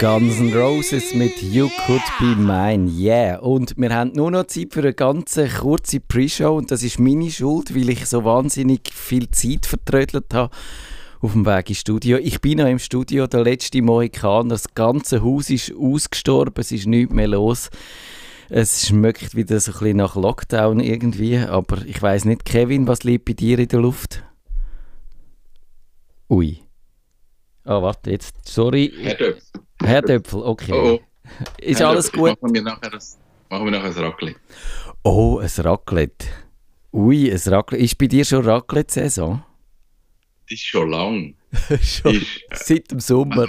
Guns N' Roses mit You Could Be Mine, yeah. Und wir haben nur noch Zeit für eine ganz kurze Pre-Show und das ist meine Schuld, weil ich so wahnsinnig viel Zeit vertrödelt habe auf dem Weg ins Studio. Ich bin noch im Studio, der letzte Mohikan, das ganze Haus ist ausgestorben, es ist nichts mehr los. Es schmeckt wieder so ein bisschen nach Lockdown irgendwie, aber ich weiß nicht, Kevin, was liegt bei dir in der Luft? Ui. Ah, oh, warte, jetzt, sorry. Herr Döpfel. Herr Döpfel, okay. Oh, oh. Ist alles gut? Machen wir nachher ein, machen wir nachher ein Raclette. Oh, ein Raclette. Ui, ein Raclette. Ist bei dir schon Raclette-Saison? Das ist schon lang. schon ist, seit dem Sommer.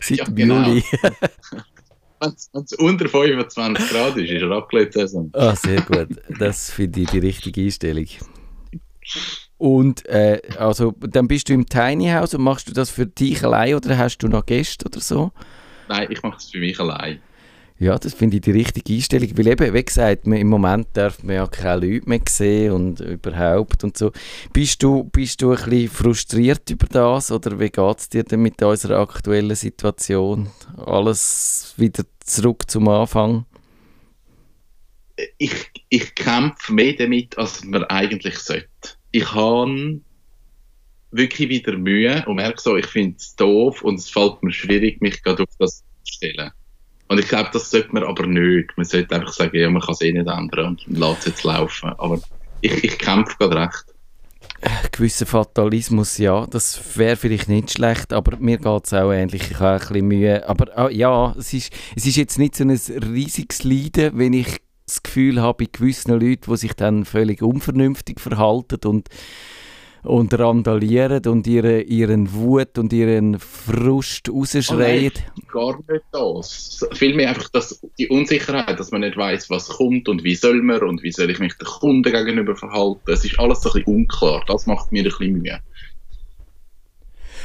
Seit ja, dem genau. Juli. Wenn es unter 25 Grad ist, ist Raclette-Saison. Ah, sehr gut. Das finde ich die richtige Einstellung. Und äh, also, dann bist du im Tiny House und machst du das für dich allein oder hast du noch Gäste oder so? Nein, ich mache es für mich allein. Ja, das finde ich die richtige Einstellung, weil eben, wie gesagt, im Moment darf man ja keine Leute mehr sehen und überhaupt und so. Bist du, bist du ein bisschen frustriert über das oder wie geht es dir denn mit unserer aktuellen Situation? Alles wieder zurück zum Anfang? Ich, ich kämpfe mehr damit, als man eigentlich sollte ich habe wirklich wieder Mühe und merke so, ich finde es doof und es fällt mir schwierig, mich gerade auf das zu stellen. Und ich glaube, das sollte man aber nicht. Man sollte einfach sagen, ja, man kann es eh nicht ändern und lässt es jetzt laufen. Aber ich, ich kämpfe gerade recht. Äh, gewisser Fatalismus, ja, das wäre vielleicht nicht schlecht, aber mir geht es auch ähnlich. Ich habe ein bisschen Mühe. Aber oh, ja, es ist, es ist jetzt nicht so ein riesiges Leiden, wenn ich das Gefühl habe, bei gewissen Leuten, die sich dann völlig unvernünftig verhalten und, und randalieren und ihre, ihren Wut und ihren Frust rausschreien. Oh gar nicht das. Vielmehr einfach das, die Unsicherheit, dass man nicht weiß, was kommt und wie soll man und wie soll ich mich den Kunden gegenüber verhalten. Es ist alles so ein bisschen unklar. Das macht mir ein bisschen Mühe.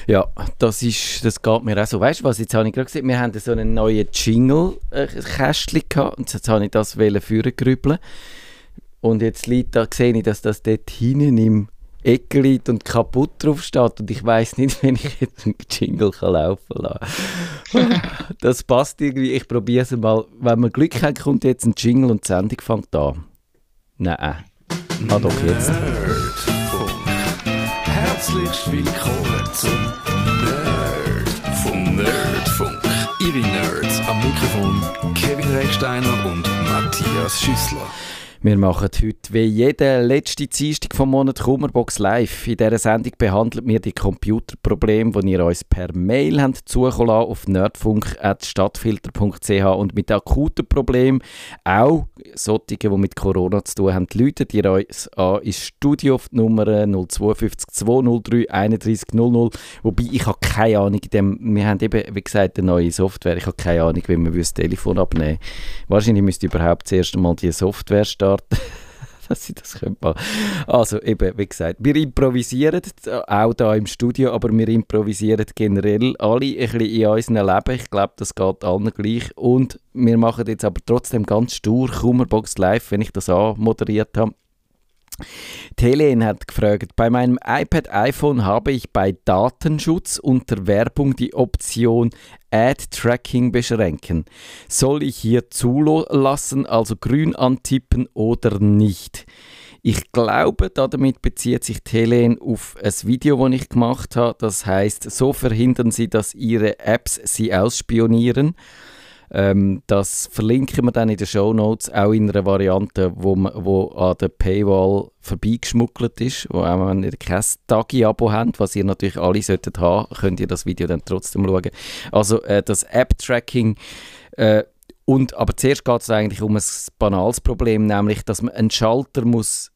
Ja, das, ist, das geht mir auch so. Weißt du was, jetzt habe ich gerade gesehen, wir haben so einen neuen Jingle-Kästchen gehabt und jetzt habe ich das führen grübeln. Und jetzt liegt da, sehe ich, dass das dort hinten im Ecke liegt und kaputt drauf steht und ich weiß nicht, wenn ich jetzt einen Jingle kann laufen lassen Das passt irgendwie, ich probiere es mal. Wenn wir Glück haben, kommt jetzt ein Jingle und die Sendung fängt an. Nein. Ah doch, jetzt. Herzlich willkommen zum Nerd vom Nerdfunk. Ihre Nerds am Mikrofon Kevin Recksteiner und Matthias Schüssler. Wir machen heute wie jede letzte Dienstag vom Monat Kummerbox live. In dieser Sendung behandeln wir die Computerprobleme, die ihr uns per Mail habt zukommen auf nerdfunk.stadtfilter.ch und mit akuten Problemen, auch solche, die mit Corona zu tun haben, läutet ihr uns an ins Studio auf die Nummer 052 203 31 00. Wobei ich habe keine Ahnung, dem, wir haben eben, wie gesagt, eine neue Software. Ich habe keine Ahnung, wie man das Telefon abnehmen Wahrscheinlich müsste überhaupt zuerst einmal die Software starten starten. dass sie das können Also eben, wie gesagt, wir improvisieren, auch da im Studio, aber wir improvisieren generell alle ein bisschen in unserem Leben. Ich glaube, das geht allen gleich. Und wir machen jetzt aber trotzdem ganz stur Kummerbox Live, wenn ich das anmoderiert habe. Helen hat gefragt, bei meinem iPad iPhone habe ich bei Datenschutz unter Werbung die Option Ad-Tracking beschränken. Soll ich hier zulassen, also grün antippen oder nicht? Ich glaube, damit bezieht sich Helen auf ein Video, das ich gemacht habe. Das heißt, so verhindern Sie, dass Ihre Apps Sie ausspionieren. Ähm, das verlinken wir dann in den Show Notes, auch in einer Variante, wo, man, wo an der Paywall vorbeigeschmuggelt ist, wo auch wenn ihr kein Tagi-Abo habt, was ihr natürlich alle solltet haben, könnt ihr das Video dann trotzdem schauen. Also äh, das App-Tracking äh, und, aber zuerst geht es eigentlich um ein banales Problem, nämlich, dass man einen Schalter muss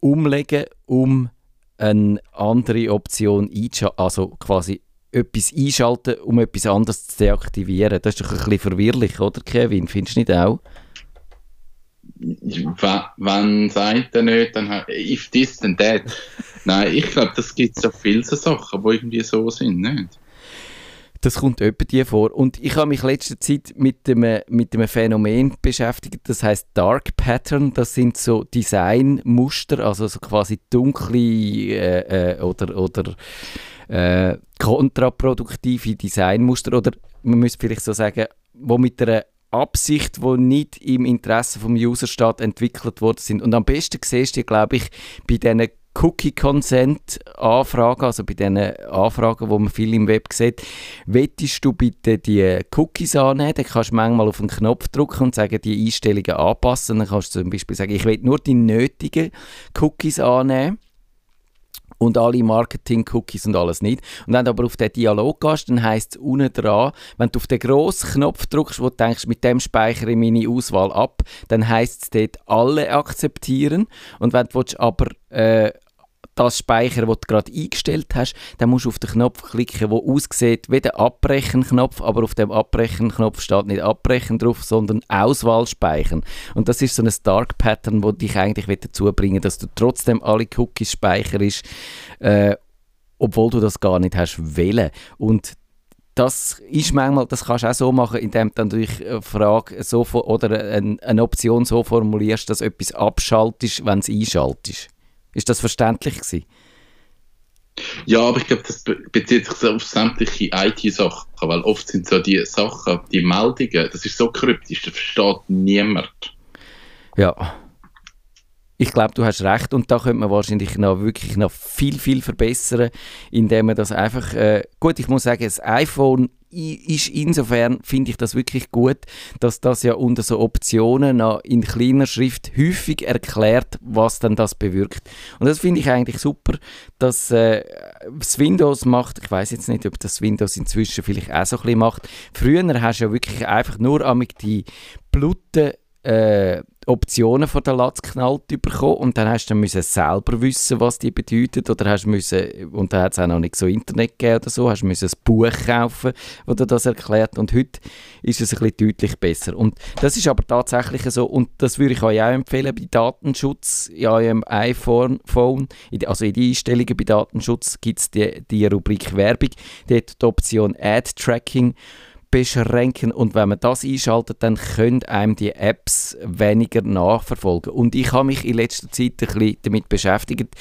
umlegen, um eine andere Option einzuschalten, also quasi etwas einschalten, um etwas anderes zu deaktivieren. Das ist doch ein bisschen verwirrlich, oder Kevin? Findest du nicht auch? Wenn sagt er nicht, dann if this then that. Nein, ich glaube, das gibt so viele so Sachen, die irgendwie so sind, nicht? Das kommt etwa dir vor. Und ich habe mich letzte Zeit mit dem, mit dem Phänomen beschäftigt, das heißt Dark Pattern. Das sind so Designmuster, also so quasi dunkle äh, äh, oder, oder äh, kontraproduktive Designmuster. Oder man müsste vielleicht so sagen, wo mit einer Absicht, die nicht im Interesse vom User steht, entwickelt worden sind. Und am besten siehst du, glaube ich, bei diesen Cookie-Consent-Anfragen, also bei diesen Anfragen, die man viel im Web sieht, wettest du bitte die Cookies annehmen, dann kannst du manchmal auf einen Knopf drücken und sagen, die Einstellungen anpassen. Dann kannst du zum Beispiel sagen, ich will nur die nötigen Cookies annehmen und alle Marketing-Cookies und alles nicht. Und wenn du aber auf den Dialog gehst, dann heisst es unten dran, wenn du auf den grossen Knopf drückst, wo du denkst, mit dem speichere ich meine Auswahl ab, dann heisst es dort alle akzeptieren. Und wenn du aber äh, das speichern, was du gerade eingestellt hast, dann musst du auf den Knopf klicken, der aussieht wie der Abbrechen-Knopf, aber auf dem Abbrechen-Knopf steht nicht Abbrechen drauf, sondern Auswahl speichern. Und das ist so ein Dark Pattern, wo dich eigentlich dazu bringen dass du trotzdem alle Cookies speicherst, äh, obwohl du das gar nicht hast wählen. Und das ist manchmal, das kannst du auch so machen, indem du eine Frage so oder eine, Option so formulierst, dass etwas abschaltest, wenn es einschaltest. Ist das verständlich gewesen? Ja, aber ich glaube, das bezieht sich auf sämtliche IT-Sachen, weil oft sind so die Sachen, die Meldungen, das ist so kryptisch, das versteht niemand. Ja. Ich glaube, du hast recht und da könnte man wahrscheinlich noch wirklich noch viel, viel verbessern, indem man das einfach, äh, gut, ich muss sagen, das iPhone ist insofern, finde ich das wirklich gut, dass das ja unter so Optionen noch in kleiner Schrift häufig erklärt, was dann das bewirkt. Und das finde ich eigentlich super, dass äh, das Windows macht, ich weiß jetzt nicht, ob das Windows inzwischen vielleicht auch so ein bisschen macht. Früher hast du ja wirklich einfach nur die Bluten äh, Optionen von der Latz geknallt bekommen und dann hast du müssen selber wissen, was die bedeuten oder hast müssen, und da hat es auch noch nicht so Internet gegeben oder so, hast müssen ein Buch kaufen, das dir das erklärt und heute ist es ein bisschen deutlich besser. Und das ist aber tatsächlich so und das würde ich euch auch empfehlen bei Datenschutz in eurem iPhone, also in die Einstellungen bei Datenschutz gibt es die, die Rubrik Werbung, dort die Option Ad Tracking beschränken. Und wenn man das einschaltet, dann können einem die Apps weniger nachverfolgen. Und ich habe mich in letzter Zeit ein bisschen damit beschäftigt,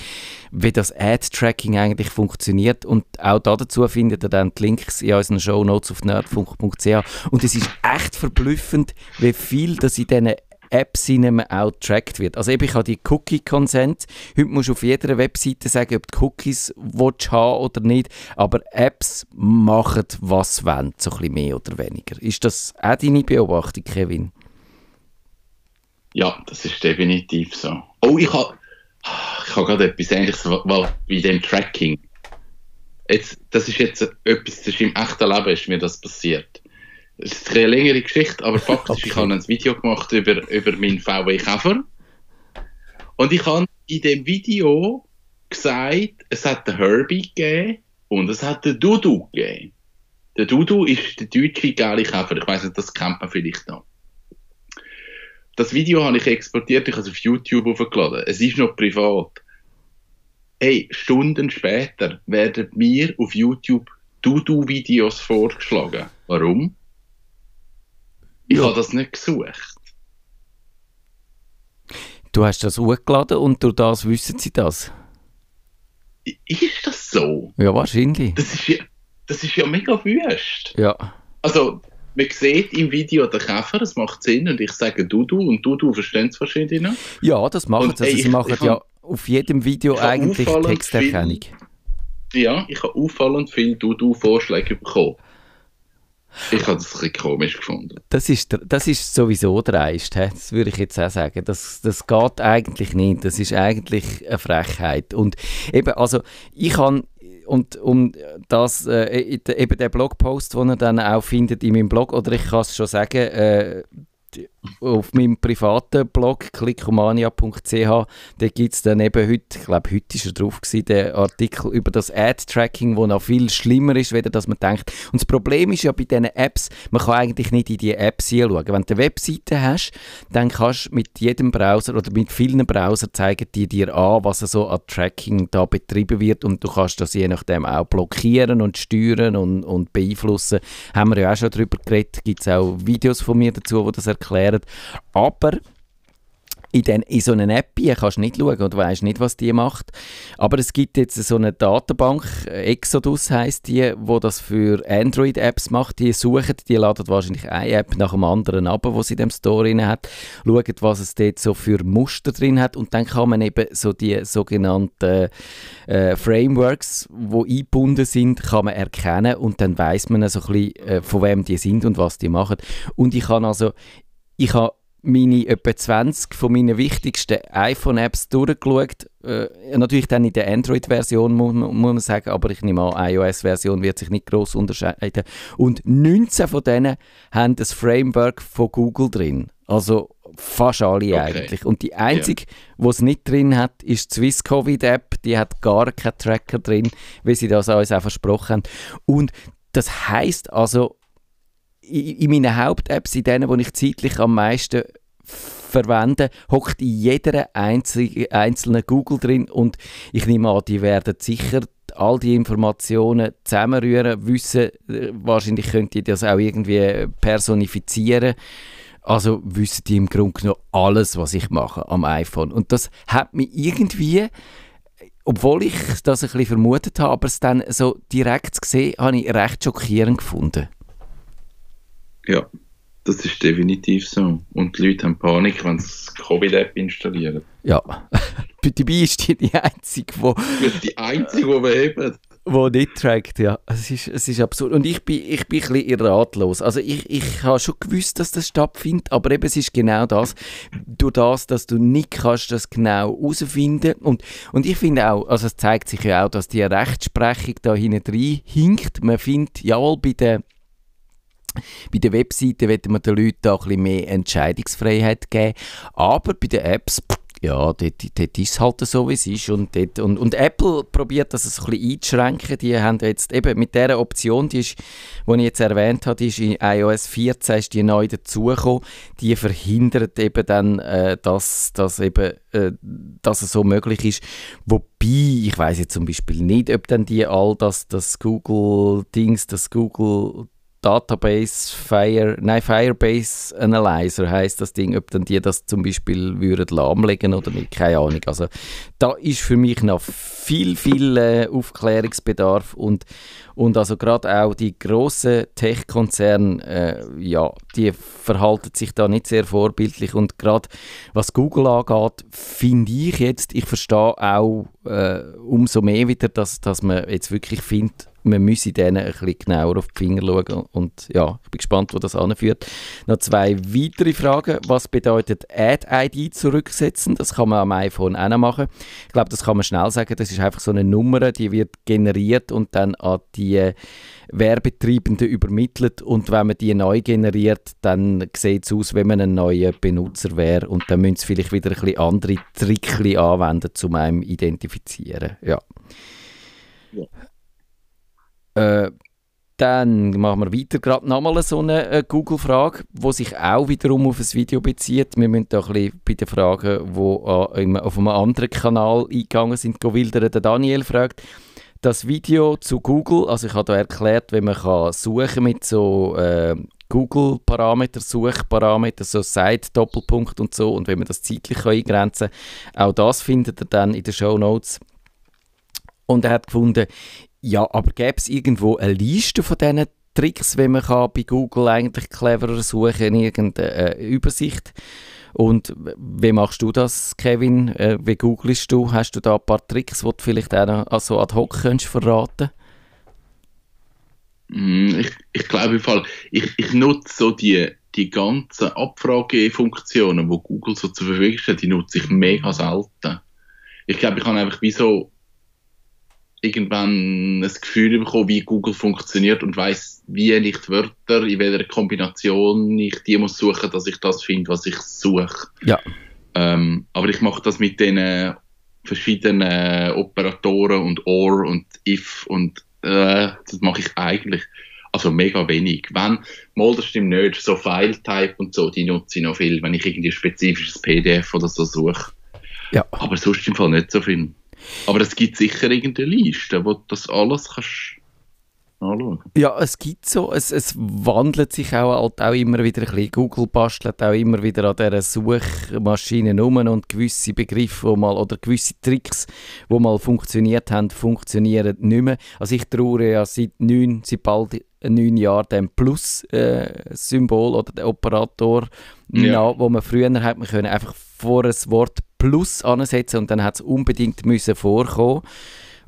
wie das Ad-Tracking eigentlich funktioniert. Und auch dazu findet ihr dann die Links in unseren Show Notes auf nerdfunk.ch und es ist echt verblüffend, wie viel das in diesen Apps in einem auch getrackt wird. Also eben, ich habe die Cookie-Consent. Heute musst du auf jeder Webseite sagen, ob du Cookies willst haben oder nicht. Aber Apps machen, was sie wollen, so ein bisschen mehr oder weniger. Ist das auch deine Beobachtung, Kevin? Ja, das ist definitiv so. Oh, ich habe ich habe gerade etwas Ähnliches bei dem Tracking. Jetzt, das ist jetzt etwas, das ist im echten Leben ist mir das passiert. Es ist eine längere Geschichte, aber faktisch, okay. ich habe ein Video gemacht über, über meinen VW Käfer. Und ich habe in dem Video gesagt, es hat den Herbie gegeben und es hat den Dudu gegeben. Der Dudu ist der deutsche geile Käfer. Ich weiß nicht, das kennt man vielleicht noch. Das Video habe ich exportiert, ich habe es auf YouTube hochgeladen. Es ist noch privat. Hey, Stunden später werden mir auf YouTube Dudu-Videos vorgeschlagen. Warum? Ich ja. habe das nicht gesucht. Du hast das hochgeladen und durch das wissen sie das? Ist das so? Ja, wahrscheinlich. Das ist ja, das ist ja mega wüst. Ja. Also, man sieht im Video den Käfer, es macht Sinn und ich sage Dudu und Dudu verstehen es wahrscheinlich noch. Ja, das machen sie. Also, sie machen ich ja auf jedem Video eigentlich Texterkennung. Viel, ja, ich habe auffallend viele Dudu-Vorschläge bekommen. Ich habe das ein komisch gefunden. Das ist, das ist sowieso dreist, das würde ich jetzt auch sagen. Das, das geht eigentlich nicht. Das ist eigentlich eine Frechheit. Und eben, also ich habe und um das, äh, eben der Blogpost, den ihr dann auch findet in meinem Blog, oder ich kann es schon sagen, äh, auf meinem privaten Blog klickomania.ch, da gibt es dann eben heute, ich glaube heute ist er drauf gewesen, der Artikel über das Ad-Tracking, wo noch viel schlimmer ist, weder dass man denkt. Und das Problem ist ja bei diesen Apps, man kann eigentlich nicht in die Apps hinschauen. Wenn du eine Webseite hast, dann kannst du mit jedem Browser oder mit vielen Browsern zeigen die dir an, was so an Tracking da betrieben wird und du kannst das je nachdem auch blockieren und steuern und, und beeinflussen. Haben wir ja auch schon darüber geredet, gibt es auch Videos von mir dazu, wo das erklären erklären. Aber in, den, in so einer App kannst du nicht schauen und weißt nicht, was die macht. Aber es gibt jetzt so eine Datenbank, Exodus heißt die, wo das für Android-Apps macht. Die suchen, die laden wahrscheinlich eine App nach dem anderen ab, wo sie in dem Store drin hat, schauen, was es dort so für Muster drin hat und dann kann man eben so die sogenannten äh, Frameworks, wo eingebunden sind, kann man erkennen und dann weiß man so ein bisschen, äh, von wem die sind und was die machen. Und ich kann also ich habe meine etwa 20 von meinen wichtigsten iPhone-Apps durchgeschaut. Äh, natürlich dann in der Android-Version, muss, muss, man sagen, aber ich nehme an, iOS-Version wird sich nicht groß unterscheiden. Und 19 von denen haben das Framework von Google drin. Also fast alle okay. eigentlich. Und die einzige, yeah. die es nicht drin hat, ist die Swiss Covid App. Die hat gar keinen Tracker drin, wie sie das uns auch versprochen haben. Und das heißt also, in meinen Haupt-Apps, in denen, die ich zeitlich am meisten verwende, hockt in jeder einzelnen Google drin und ich nehme an, die werden sicher all die Informationen zusammenrühren, wissen, äh, wahrscheinlich könnt ihr das auch irgendwie personifizieren. Also wissen die im Grunde genommen alles, was ich mache am iPhone. Und das hat mich irgendwie, obwohl ich das ein bisschen vermutet habe, aber es dann so direkt gesehen, habe ich recht schockierend gefunden. Ja, das ist definitiv so. Und die Leute haben Panik, wenn sie die Covid-App installieren. Ja, dabei ist die die einzige, wo... Die einzige, die wir haben. Wo nicht trackt, ja. Es ist, es ist absurd. Und ich bin, ich bin ein bisschen ratlos. Also ich, ich habe schon gewusst, dass das stattfindet, aber eben es ist genau das. Durch das, dass du nicht kannst das genau herausfinden. Und, und ich finde auch, also es zeigt sich ja auch, dass die Rechtsprechung da hinten rein hinkt. Man findet, jawohl, bei der bei den Webseiten wollen wir den Leuten auch ein bisschen mehr Entscheidungsfreiheit geben. Aber bei den Apps, ja, dort, dort ist es halt so, wie es ist. Und, dort, und, und Apple probiert das ein bisschen einzuschränken. Die haben jetzt eben mit dieser Option, die, ist, die ich jetzt erwähnt habe, die ist in iOS 14 ist die neu dazugekommen. Die verhindert eben dann, äh, dass, dass, eben, äh, dass es so möglich ist. Wobei, ich weiß jetzt zum Beispiel nicht, ob dann die all das, das Google-Dings, das Google Database Fire, nein, Firebase Analyzer heißt das Ding, ob dann die das zum Beispiel würden lahmlegen oder nicht, keine Ahnung. Also da ist für mich noch viel, viel äh, Aufklärungsbedarf und, und also gerade auch die grossen Tech-Konzerne, äh, ja, die verhalten sich da nicht sehr vorbildlich und gerade was Google angeht, finde ich jetzt, ich verstehe auch äh, umso mehr wieder, dass, dass man jetzt wirklich findet, man müsse denen ein bisschen genauer auf die Finger schauen. Und ja, ich bin gespannt, wo das anführt. Noch zwei weitere Fragen. Was bedeutet Ad-ID zurücksetzen? Das kann man am iPhone auch noch machen. Ich glaube, das kann man schnell sagen. Das ist einfach so eine Nummer, die wird generiert und dann an die Werbetreibenden übermittelt. Und wenn man die neu generiert, dann sieht es aus, wenn man ein neuer Benutzer wäre. Und dann müssen sie vielleicht wieder ein bisschen andere Tricks anwenden, um einem identifizieren. Ja. ja. Äh, dann machen wir weiter. Gerade nochmal so eine äh, Google-Frage, die sich auch wiederum auf ein Video bezieht. Wir müssen da ein bisschen bei den Fragen, die äh, auf einem anderen Kanal eingegangen sind, wildern. Der Daniel fragt, das Video zu Google, also ich habe da erklärt, wie man kann suchen mit so äh, Google-Parameter, Suchparameter, so Site, Doppelpunkt und so und wenn man das zeitlich eingrenzen kann. Auch das findet ihr dann in den Show Notes. Und er hat gefunden, ja, aber gäbe es irgendwo eine Liste von diesen Tricks, wie man kann bei Google eigentlich cleverer suchen, in irgendeine äh, Übersicht? Und wie machst du das, Kevin? Äh, wie googelst du? Hast du da ein paar Tricks, die du vielleicht auch noch also ad hoc könntest verraten mm, ich, ich glaube ich, ich nutze so die, die ganzen Abfragefunktionen, die Google so zur Verfügung stellt, die nutze ich mega selten. Ich glaube, ich habe einfach wie so irgendwann ein Gefühl bekommen, wie Google funktioniert und weiß, wie ich die Wörter, in welcher Kombination ich die muss suchen, dass ich das finde, was ich suche. Ja. Ähm, aber ich mache das mit den verschiedenen Operatoren und OR und IF und äh, das mache ich eigentlich also mega wenig. Wenn, mal das stimmt nicht, so File-Type und so, die nutze ich noch viel, wenn ich irgendwie ein spezifisches PDF oder so suche. Ja. Aber sonst im Fall nicht so viel. Aber es gibt sicher irgendeine Liste, wo du das alles kannst anschauen. Ja, es gibt so, es, es wandelt sich auch, halt auch immer wieder ein bisschen. Google bastelt auch immer wieder an dieser Suchmaschine um und gewisse Begriffe wo mal, oder gewisse Tricks, die mal funktioniert haben, funktionieren nicht mehr. Also ich traue ja seit neun, seit bald neun Jahren dem Plus-Symbol äh, oder der Operator ja. nach, wo man früher hat man können einfach vor ein Wort Plus ansetzen und dann hat es unbedingt müssen vorkommen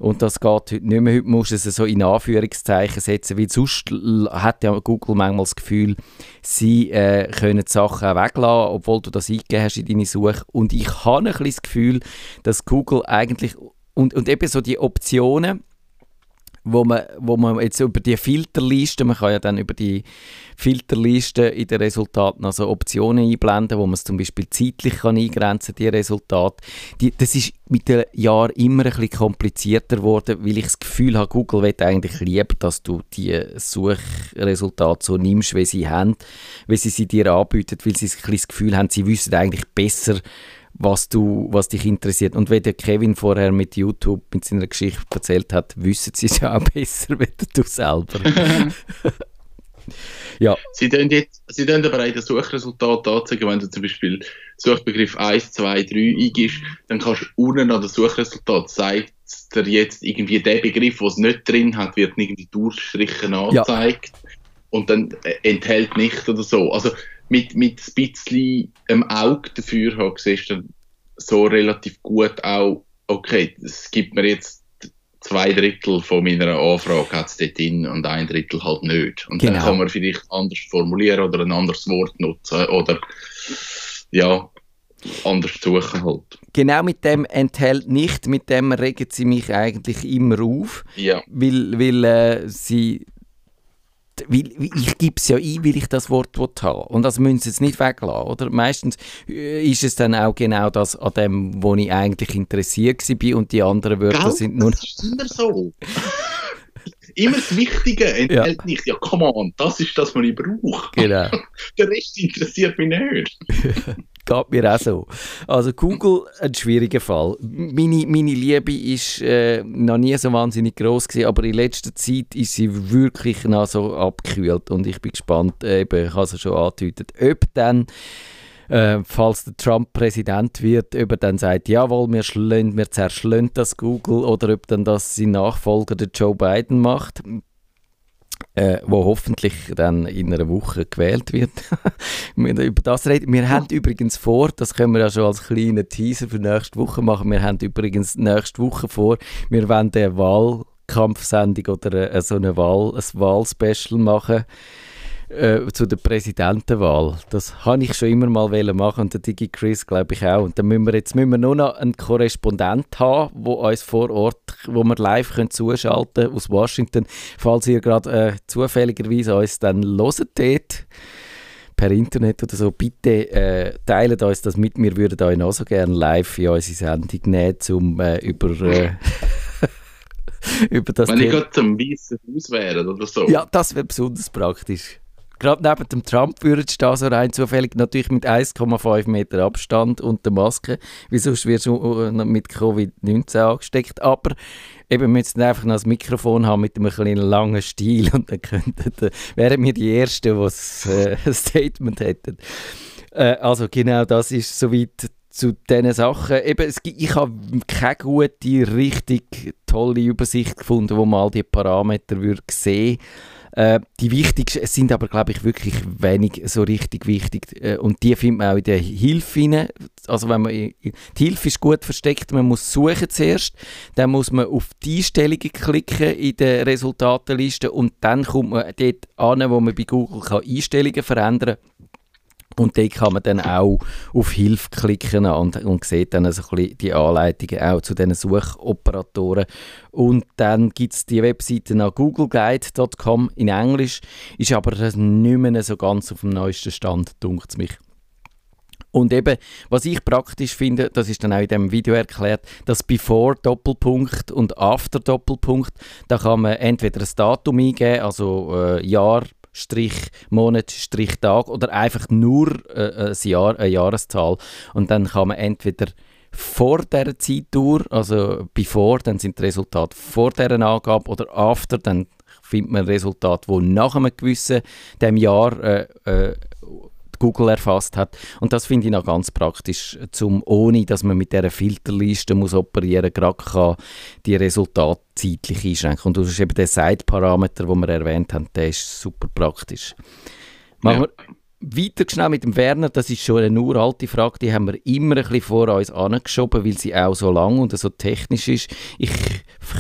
und das geht heute nicht mehr. Heute musst du es so in Anführungszeichen setzen, weil sonst hat ja Google manchmal das Gefühl, sie äh, können Sachen auch weglassen, obwohl du das eingegeben hast in deine Suche. Und ich habe ein bisschen das Gefühl, dass Google eigentlich und, und eben so die Optionen, wo man, wo man jetzt über die Filterliste, man kann ja dann über die Filterliste in den Resultaten also Optionen einblenden, wo man es zum Beispiel zeitlich kann eingrenzen die Resultate. Die, das ist mit den Jahren immer ein bisschen komplizierter geworden, weil ich das Gefühl habe, Google will eigentlich lieber, dass du die Suchresultate so nimmst, wie sie haben, wie sie sie dir anbieten, weil sie ein das Gefühl haben, sie wissen eigentlich besser, was, du, was dich interessiert. Und wenn der Kevin vorher mit YouTube mit seiner Geschichte erzählt hat, wissen sie es ja auch besser, als du selber. ja. Sie tun, jetzt, sie aber auch das Suchresultat anzeigen, wenn du zum Beispiel Suchbegriff 1, 2, 3 eingibst, dann kannst du unten an das Suchresultat zeigt dir jetzt irgendwie der Begriff, den es nicht drin hat, wird irgendwie durchstrichen angezeigt ja. und dann äh, enthält nicht oder so. Also mit, mit ein bisschen im Auge dafür habe, siehst du so relativ gut auch, okay, es gibt mir jetzt zwei Drittel von meiner Anfrage hat es dort drin und ein Drittel halt nicht. Und genau. dann kann man vielleicht anders formulieren oder ein anderes Wort nutzen oder ja, anders suchen halt. Genau mit dem enthält nicht, mit dem regen sie mich eigentlich immer auf, ja. weil, weil äh, sie weil, ich gebe es ja ein, weil ich das Wort haben Und das müssen sie jetzt nicht weglassen, oder? Meistens äh, ist es dann auch genau das, an dem, wo ich eigentlich interessiert war und die anderen Wörter Gell? sind nur... Das ist immer so. immer das Wichtige enthält ja. nicht. Ja, come on, das ist das, was ich brauche. Genau. Der Rest interessiert mich nicht. Geht mir auch so. Also Google, ein schwieriger Fall. Meine, meine Liebe ist äh, noch nie so wahnsinnig groß gewesen, aber in letzter Zeit ist sie wirklich noch so abgekühlt und ich bin gespannt, eben, ich habe es schon angedeutet, ob dann äh, falls der Trump Präsident wird, ob er dann sagt, jawohl, wir, schlönt, wir zerschlönt das Google oder ob dann das sein Nachfolger der Joe Biden macht äh, wo hoffentlich dann in einer Woche gewählt wird. über das reden. Wir haben übrigens vor, das können wir ja schon als kleinen Teaser für nächste Woche machen, wir haben übrigens nächste Woche vor, wir wollen eine Wahlkampfsendung oder äh, so eine Wahl, ein Wahlspecial machen äh, zu der Präsidentenwahl. Das habe ich schon immer mal machen und der Digi Chris glaube ich auch. Und dann müssen wir jetzt müssen wir nur noch einen Korrespondent haben, wo uns vor Ort, wo wir live können zuschalten aus Washington, falls ihr gerade äh, zufälligerweise uns dann loset per Internet oder so, bitte äh, teilt uns das mit. Wir würden euch auch so gerne live in unsere Sendung nehmen, um äh, über... Äh, über das Wenn ich gerade zum Weißen Haus wäre oder so. Ja, das wäre besonders praktisch gerade neben dem Trump würde stehen, so rein zufällig, natürlich mit 1,5 Meter Abstand und der Maske, weil sonst wirst du äh, mit Covid-19 angesteckt, aber eben, müssen einfach noch das Mikrofon haben mit einem kleinen langen Stiel und dann könnten, wären wir die Ersten, die äh, ein Statement hätten. Äh, also genau das ist soweit zu diesen Sachen. Eben, es, ich habe keine gute, richtig tolle Übersicht gefunden, wo man all die Parameter würde sehen würde äh, die wichtigsten, sind aber, glaube ich, wirklich wenig so richtig wichtig. Äh, und die findet man auch in der Hilfe rein. Also wenn man, die Hilfe ist gut versteckt, man muss suchen zuerst, dann muss man auf die Einstellungen klicken in der Resultatenliste und dann kommt man dort an, wo man bei Google kann Einstellungen verändern kann Und dort kann man dann auch auf Hilfe klicken und, und sieht dann also die Anleitungen auch zu diesen Suchoperatoren. Und dann gibt es die Webseite nach googleguide.com in Englisch, ist aber nicht mehr so ganz auf dem neuesten Stand, dunkt mich. Und eben, was ich praktisch finde, das ist dann auch in dem Video erklärt, das Before Doppelpunkt und After Doppelpunkt, da kann man entweder ein Datum eingeben, also äh, Jahr, Strich Monat, Strich Tag oder einfach nur äh, ein Jahr, eine Jahreszahl. Und dann kann man entweder vor der Zeittour, also before, dann sind die Resultate vor dieser Angabe oder after, dann findet man Resultate, wo nach einem gewissen dem Jahr äh, äh, Google erfasst hat. Und das finde ich noch ganz praktisch, zum, ohne dass man mit dieser Filterliste muss operieren gerade kann die Resultate zeitlich einschränken. Und das ist eben der Side-Parameter, den wir erwähnt haben, der ist super praktisch. Machen ja. wir weiter schnell mit dem Werner, das ist schon eine uralte Frage, die haben wir immer ein bisschen vor uns angeschoben, weil sie auch so lang und so technisch ist. Ich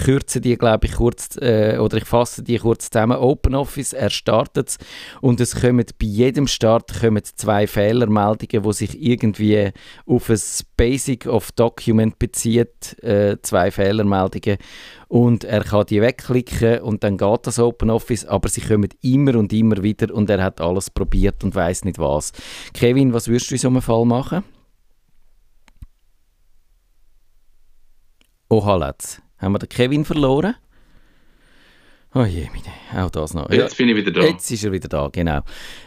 kürze die, glaube ich, kurz, äh, oder ich fasse die kurz zusammen. OpenOffice, er startet es und es kommen bei jedem Start kommen zwei Fehlermeldungen, die sich irgendwie auf ein Basic of Document bezieht, äh, zwei Fehlermeldungen und er kann die wegklicken und dann geht das OpenOffice, aber sie kommen immer und immer wieder und er hat alles probiert und weiß nicht was. Kevin, was würdest du in so einem Fall machen? Oh, jetzt. Haben wir den Kevin verloren? Oh je, meine, auch das noch. Jetzt bin ich wieder da. Jetzt ist er wieder da, genau.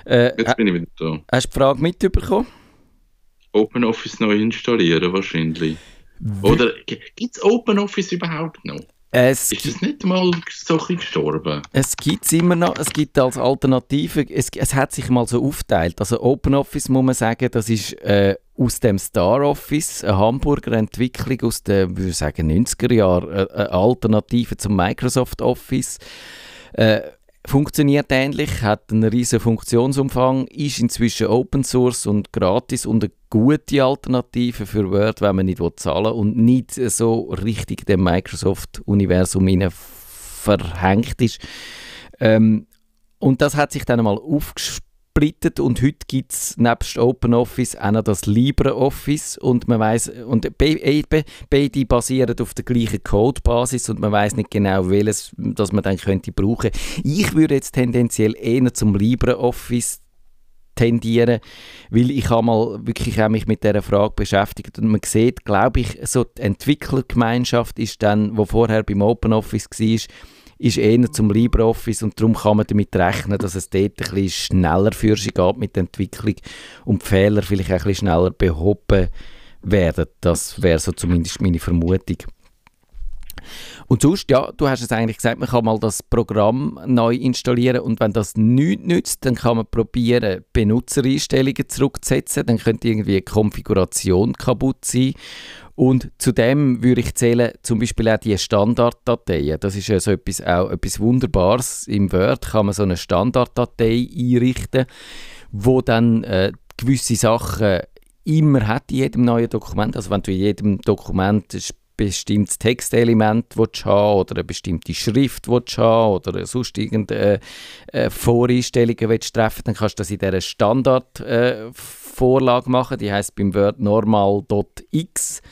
Äh, jetzt bin ich wieder da. Hast du die Frage mitbekommen? OpenOffice neu installieren wahrscheinlich. Oder gibt es OpenOffice überhaupt noch? Es ist es nicht mal so ein gestorben? Es gibt es immer noch. Es gibt als Alternative, es, es hat sich mal so aufteilt. Also OpenOffice muss man sagen, das ist äh, aus dem Star Office, eine Hamburger Entwicklung aus den, würde ich sagen, 90er Jahren, äh, eine Alternative zum Microsoft Office. Äh, funktioniert ähnlich, hat einen riesen Funktionsumfang, ist inzwischen Open Source und gratis und eine gute Alternative für Word, wenn man nicht zahlen will und nicht so richtig dem Microsoft-Universum verhängt ist. Ähm, und das hat sich dann einmal aufgespielt gesplittet und heute gibt es nebst OpenOffice auch noch das LibreOffice und man weiß und beide basieren auf der gleichen Codebasis und man weiß nicht genau welches, das man dann könnte brauchen. Ich würde jetzt tendenziell eher zum LibreOffice tendieren, weil ich habe mal wirklich auch mich mit dieser Frage beschäftigt und man sieht, glaube ich, so die Entwicklergemeinschaft ist dann, wo vorher beim OpenOffice war, ist eher zum LibreOffice und darum kann man damit rechnen, dass es dort ein bisschen schneller für sich geht mit der Entwicklung und die Fehler vielleicht auch ein bisschen schneller behoben werden. Das wäre so zumindest meine Vermutung. Und sonst, ja, du hast es eigentlich gesagt, man kann mal das Programm neu installieren und wenn das nichts nützt, dann kann man probieren, Benutzereinstellungen zurückzusetzen, dann könnte irgendwie die Konfiguration kaputt sein und zudem würde ich zählen, zum Beispiel auch die Standarddateien. Das ist ja so etwas, auch etwas Wunderbares. Im Word kann man so eine Standarddatei einrichten, wo dann äh, gewisse Sachen immer hat in jedem neuen Dokument. Also wenn du in jedem Dokument bestimmtes Textelement willst haben oder eine bestimmte Schrift willst haben oder sonst irgendeine äh, Voreinstellungen willst treffen, dann kannst du das in dieser Standardvorlage äh, machen. Die heißt beim Word normal.x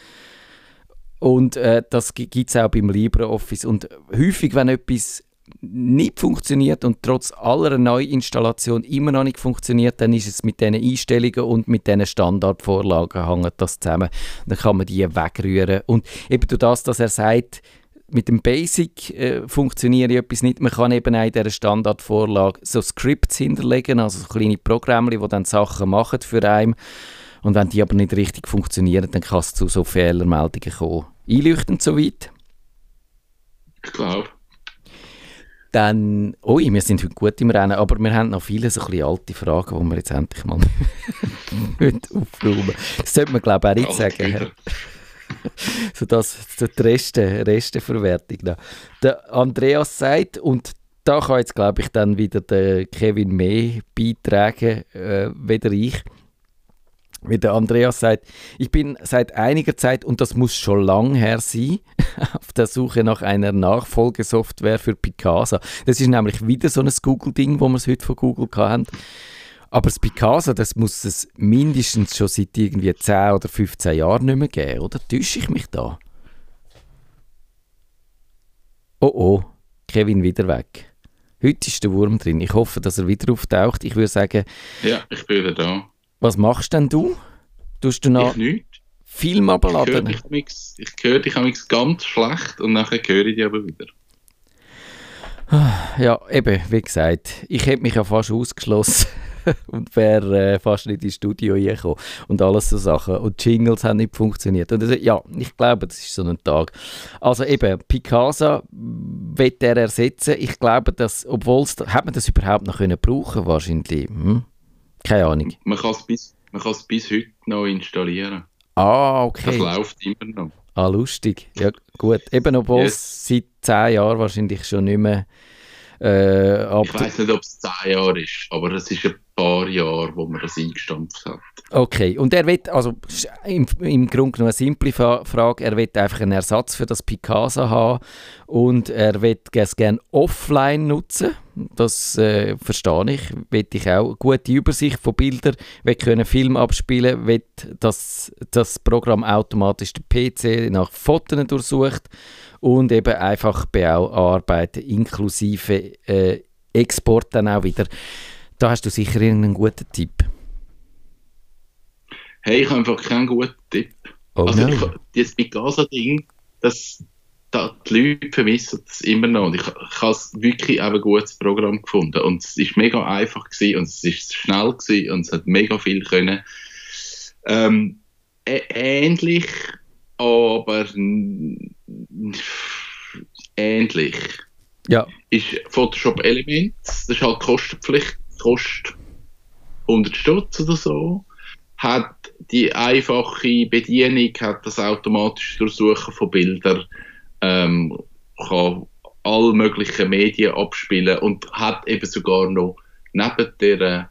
und äh, das gibt es auch beim LibreOffice. Und häufig, wenn etwas nicht funktioniert und trotz aller Neuinstallation immer noch nicht funktioniert, dann ist es mit diesen Einstellungen und mit diesen Standardvorlagen hängt das zusammen. Dann kann man die wegrühren. Und eben durch das, dass er sagt, mit dem Basic äh, funktioniert etwas nicht. Man kann eben auch in dieser Standardvorlage so Scripts hinterlegen, also so kleine Programme, die dann Sachen machen für einen. Und wenn die aber nicht richtig funktionieren, dann kann es zu so Fehlermeldungen kommen. Einleuchtend soweit? Ich glaube. Dann, ui, wir sind heute gut im Rennen, aber wir haben noch viele so ein alte Fragen, die wir jetzt endlich mal aufräumen Das sollte man, glaube ich, auch nicht sagen. so das, so die Reste, Resteverwertung noch. Der Andreas sagt, und da kann jetzt, glaube ich, dann wieder der Kevin mehr beitragen, äh, weder ich wie der Andreas sagt, ich bin seit einiger Zeit, und das muss schon lang her sein, auf der Suche nach einer Nachfolgesoftware für Picasa. Das ist nämlich wieder so ein Google-Ding, wo wir es heute von Google hatten. Aber das Picasa, das muss es mindestens schon seit irgendwie 10 oder 15 Jahren nicht mehr geben, oder? Täusche ich mich da? Oh oh, Kevin wieder weg. Heute ist der Wurm drin. Ich hoffe, dass er wieder auftaucht. Ich würde sagen... Ja, ich bin wieder da. Was machst denn du? Tust du noch ich. Film abladen? Ich höre dich, ich ganz schlecht und nachher höre ich dich aber wieder. Ja, eben, wie gesagt, ich hätte mich ja fast ausgeschlossen und wäre äh, fast nicht ins Studio gekommen und alles so Sachen. Und Jingles haben nicht funktioniert. Und also, ja, ich glaube, das ist so ein Tag. Also eben, Picasa wird er ersetzen. Ich glaube, dass, obwohl es, hat man das überhaupt noch können brauchen wahrscheinlich? Hm? Keine Ahnung. Man kann es bis, bis heute noch installieren. Ah, okay. Das läuft immer noch. Ah, lustig. Ja, gut. Eben, obwohl yes. es seit zehn Jahren wahrscheinlich schon nicht mehr. Äh, ich weiß nicht, ob es zehn Jahre ist, aber es ist ein paar Jahre, wo man das eingestampft hat. Okay, und er wird, also im, im Grunde genommen eine simple Frage, er wird einfach einen Ersatz für das Picasa haben und er wird es gerne offline nutzen. Das äh, verstehe ich. Will ich auch gute Übersicht von Bildern, will können Film abspielen, will, dass das Programm automatisch den PC nach Fotos durchsucht und eben einfach bearbeiten, inklusive äh, Export dann auch wieder. Da hast du sicher einen guten Tipp. Hey, ich habe einfach keinen guten Tipp. Oh also, ich, das Picasa-Ding, das, da, die Leute vermissen das immer noch. Und ich, ich habe wirklich ein gutes Programm gefunden. Und es war mega einfach gewesen, und es ist schnell gewesen, und es hat mega viel können. Ähm, ähnlich, aber ähnlich. Ja. Ist Photoshop Elements, das ist halt Kostenpflicht, kostet 100 Stutz oder so. Hat die einfache Bedienung, hat das automatische Durchsuchen von Bildern, ähm, kann alle möglichen Medien abspielen und hat eben sogar noch neben der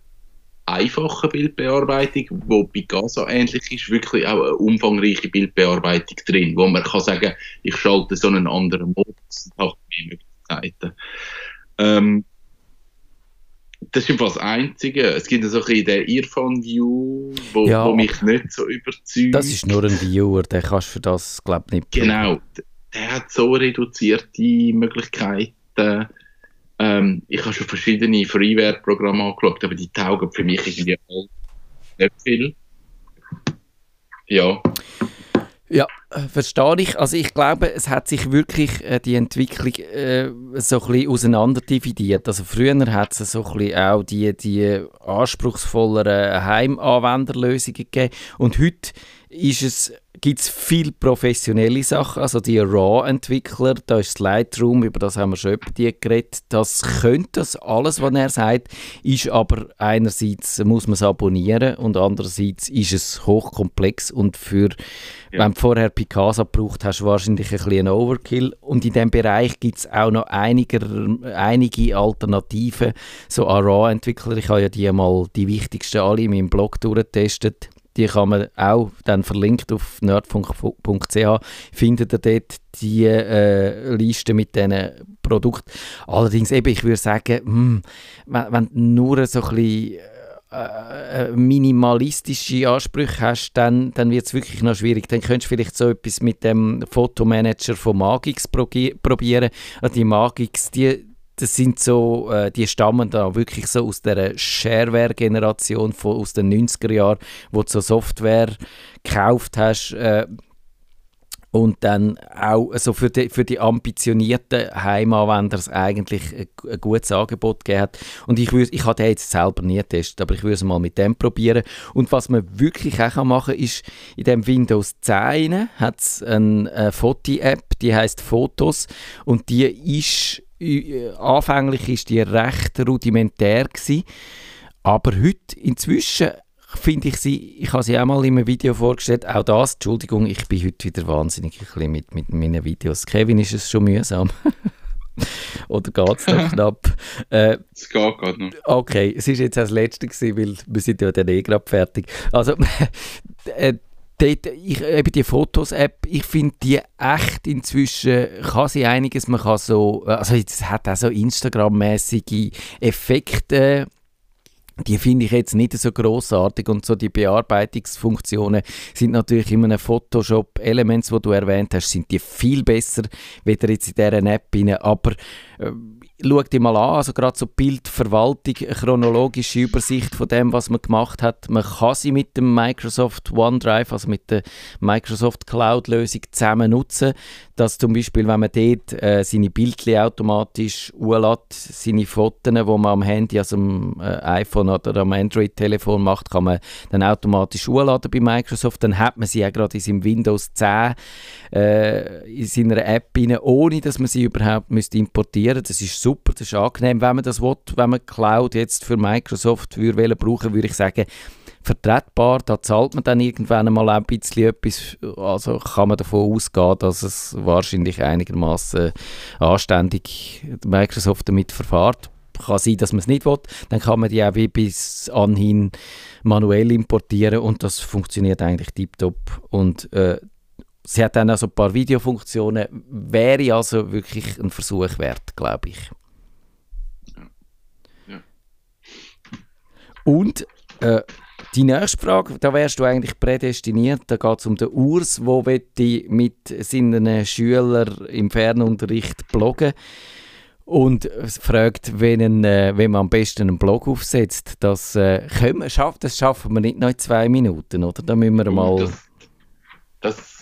einfachen Bildbearbeitung, wo bei Gaza ähnlich ist, wirklich auch eine umfangreiche Bildbearbeitung drin, wo man kann sagen, ich schalte so einen anderen Modus und habe mehr Möglichkeiten. Ähm, das ist einfach das Einzige. Es gibt so ein bisschen den Earphone-View, wo, ja, wo, mich nicht so überzeugt. Das ist nur ein Viewer, den kannst du für das, glaube ich, nicht Genau. Der hat so reduzierte Möglichkeiten. Ähm, ich habe schon verschiedene Freeware-Programme angeschaut, aber die taugen für mich irgendwie nicht viel. Ja. Ja, verstehe ich. Also ich glaube, es hat sich wirklich äh, die Entwicklung äh, so ein bisschen auseinanderdividiert. Also früher hat es so ein bisschen auch die, die anspruchsvolleren Heimanwenderlösungen gegeben und heute ist es gibt es viele professionelle Sachen, also die RAW-Entwickler, da ist das Lightroom, über das haben wir schon die geredet, das könnte das alles, was er sagt, ist aber einerseits muss man es abonnieren und andererseits ist es hochkomplex und für, ja. wenn du vorher Picasa gebraucht hast, wahrscheinlich ein bisschen Overkill. Und in diesem Bereich gibt es auch noch einiger, einige Alternativen, so an RAW-Entwickler, ich habe ja die mal die wichtigsten alle in meinem Blog durchgetestet, die kann man auch dann verlinkt auf nerdfunk.ch findet ihr dort die äh, Liste mit diesen Produkten. Allerdings eben, ich würde sagen, mh, hm, wenn, wenn nur so ein bisschen äh, äh, minimalistische Ansprüche hast, dann, dann wird es wirklich noch schwierig. Dann könntest du vielleicht so etwas mit dem Fotomanager von Magix probieren. Also die Magix, die, das sind so, äh, die stammen da wirklich so aus der Shareware-Generation aus den 90er Jahren, wo du so Software gekauft hast äh, und dann auch also für, die, für die ambitionierten Heimanwender es eigentlich ein, ein, gutes Angebot gegeben hat. Und ich, ich habe den jetzt selber nie getestet, aber ich würde es mal mit dem probieren. Und was man wirklich auch machen kann, ist, in dem Windows 10 hat es eine, eine Foto-App, die heißt Fotos und die ist anfänglich ist die recht rudimentär gewesen, aber heute inzwischen finde ich sie, ich habe sie auch mal in einem Video vorgestellt, auch das, Entschuldigung, ich bin heute wieder wahnsinnig ein bisschen mit, mit meinen Videos. Kevin, ist es schon mühsam? Oder geht es noch knapp? Äh, es geht gerade noch. Okay, es ist jetzt das Letzte gewesen, weil wir sind ja dann eh gerade fertig. Also, äh, dort, ich, eben die Fotos-App, ich finde die echt inzwischen, kann sie einiges, man kann so, also es hat auch so Instagram-mäßige Effekte die finde ich jetzt nicht so großartig und so die Bearbeitungsfunktionen sind natürlich in einem Photoshop Elements, wo du erwähnt hast, sind die viel besser, weder jetzt in dieser App rein, aber schau dir mal an, also gerade so Bildverwaltung, chronologische Übersicht von dem, was man gemacht hat. Man kann sie mit dem Microsoft OneDrive, also mit der Microsoft Cloud-Lösung zusammen nutzen, dass zum Beispiel, wenn man dort äh, seine Bildchen automatisch urlässt, seine Fotos, die man am Handy, also am äh, iPhone oder am Android-Telefon macht, kann man dann automatisch urladen bei Microsoft. Dann hat man sie auch gerade in seinem Windows 10 äh, in seiner App rein, ohne dass man sie überhaupt müsste importieren müsste. Das ist super, das ist angenehm. Wenn man das will, wenn man Cloud jetzt für Microsoft würde brauchen, würde ich sagen, vertretbar. Da zahlt man dann irgendwann einmal ein bisschen etwas. Also kann man davon ausgehen, dass es wahrscheinlich einigermaßen anständig Microsoft damit verfahrt. Kann sein, dass man es nicht will. Dann kann man die auch wie bis anhin manuell importieren und das funktioniert eigentlich tiptop. Und äh, sie hat dann auch so ein paar Videofunktionen. Wäre also wirklich ein Versuch wert, glaube ich. Und äh, die nächste Frage, da wärst du eigentlich prädestiniert. Da geht es um den Urs, wo mit seinen Schülern im Fernunterricht bloggen und fragt, wenn, äh, wenn man am besten einen Blog aufsetzt. Das, äh, können wir, das schaffen wir nicht noch in zwei Minuten, oder? Da müssen wir mal... Das, das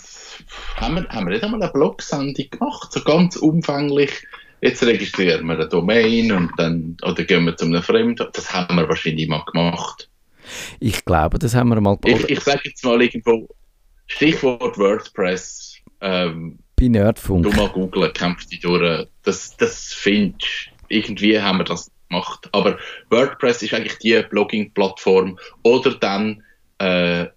haben, wir, haben wir nicht einmal eine Blog-Sendung gemacht, so ganz umfänglich. Jetzt registrieren wir eine Domain und dann, oder gehen wir zu einem Fremden. Das haben wir wahrscheinlich mal gemacht. Ich glaube, das haben wir mal Ich, ich sage jetzt mal irgendwo, Stichwort WordPress. Ähm, Bei Nerdfunk. Du mal googeln, kämpft die durch. Das, das findest Irgendwie haben wir das gemacht. Aber WordPress ist eigentlich die Blogging-Plattform. Oder dann äh,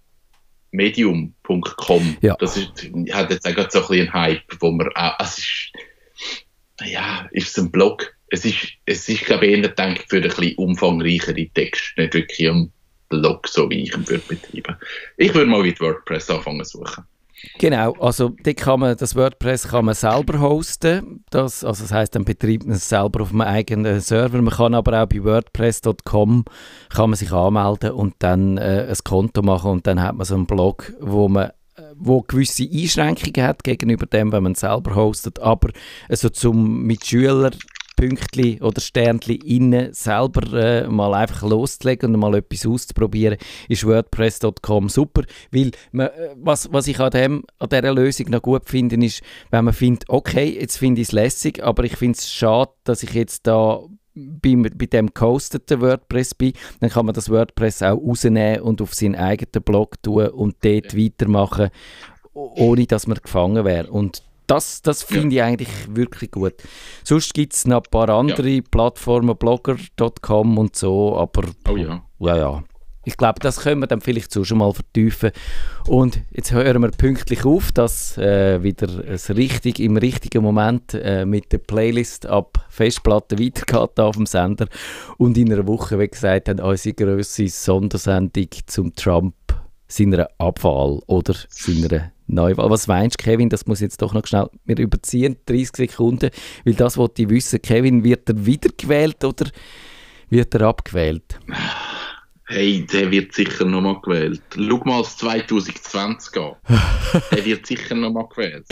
medium.com. Ja. Das ist, hat jetzt auch so ein bisschen einen Hype, wo man auch, es ist, ja, ist es ein Blog. Es ist, es ist, glaube ich, eher gedacht für ein bisschen umfangreichere Texte, nicht wirklich um Blog, so wie ich ihn würde betreiben. Ich würde mal mit WordPress anfangen suchen. Genau, also kann man, das WordPress kann man selber hosten. Das, also das heißt, dann betreibt man es selber auf einem eigenen Server. Man kann aber auch bei WordPress.com kann man sich anmelden und dann äh, ein Konto machen und dann hat man so einen Blog, wo man äh, wo gewisse Einschränkungen hat gegenüber dem, wenn man selber hostet, aber also zum mit Schülern Pünktchen oder Sternchen innen selber äh, mal einfach loszulegen und mal etwas auszuprobieren, ist WordPress.com super, weil man, äh, was, was ich an, dem, an dieser Lösung noch gut finde, ist, wenn man findet, okay, jetzt finde ich es lässig, aber ich finde es schade, dass ich jetzt da bei, bei dem gehosteten WordPress bin, dann kann man das WordPress auch rausnehmen und auf seinen eigenen Blog tun und dort ja. weitermachen, ohne dass man gefangen wäre. Und das, das finde ja. ich eigentlich wirklich gut. Sonst gibt es noch ein paar andere ja. Plattformen, blogger.com und so, aber oh ja. ja, ja. Ich glaube, das können wir dann vielleicht so schon mal vertiefen. Und jetzt hören wir pünktlich auf, dass äh, wieder es richtig, im richtigen Moment äh, mit der Playlist ab Festplatte weitergeht auf dem Sender. Und in einer Woche, wie gesagt, haben unsere grösste Sondersendung zum Trump seiner Abwahl oder seiner Neuwahl. Was meinst du, Kevin? Das muss jetzt doch noch schnell. Wir überziehen 30 Sekunden, weil das wollte ich wissen. Kevin, wird er wiedergewählt oder wird er abgewählt? Hey, der wird sicher nochmal gewählt. Schau mal es 2020 an. der wird sicher nochmal gewählt.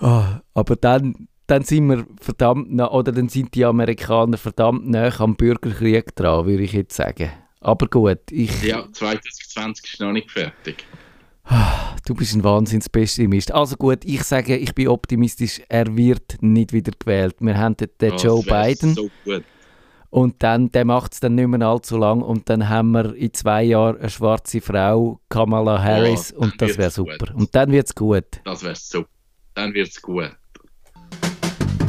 Oh, aber dann, dann sind wir verdammt nah, oder dann sind die Amerikaner verdammt nah am Bürgerkrieg dran, würde ich jetzt sagen. Aber gut, ich... Ja, 2020 ist noch nicht fertig. Du bist ein Wahnsinnspessimist. Also gut, ich sage, ich bin optimistisch, er wird nicht wieder gewählt. Wir haben den, oh, Joe Biden. So und dann, der macht es dann nicht mehr allzu lang und dann haben wir in zwei Jahren eine schwarze Frau, Kamala Harris, oh, und das wäre super. Gut. Und dann wird es gut. Das wäre super. Dann wird es gut.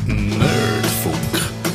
Nerdfunk.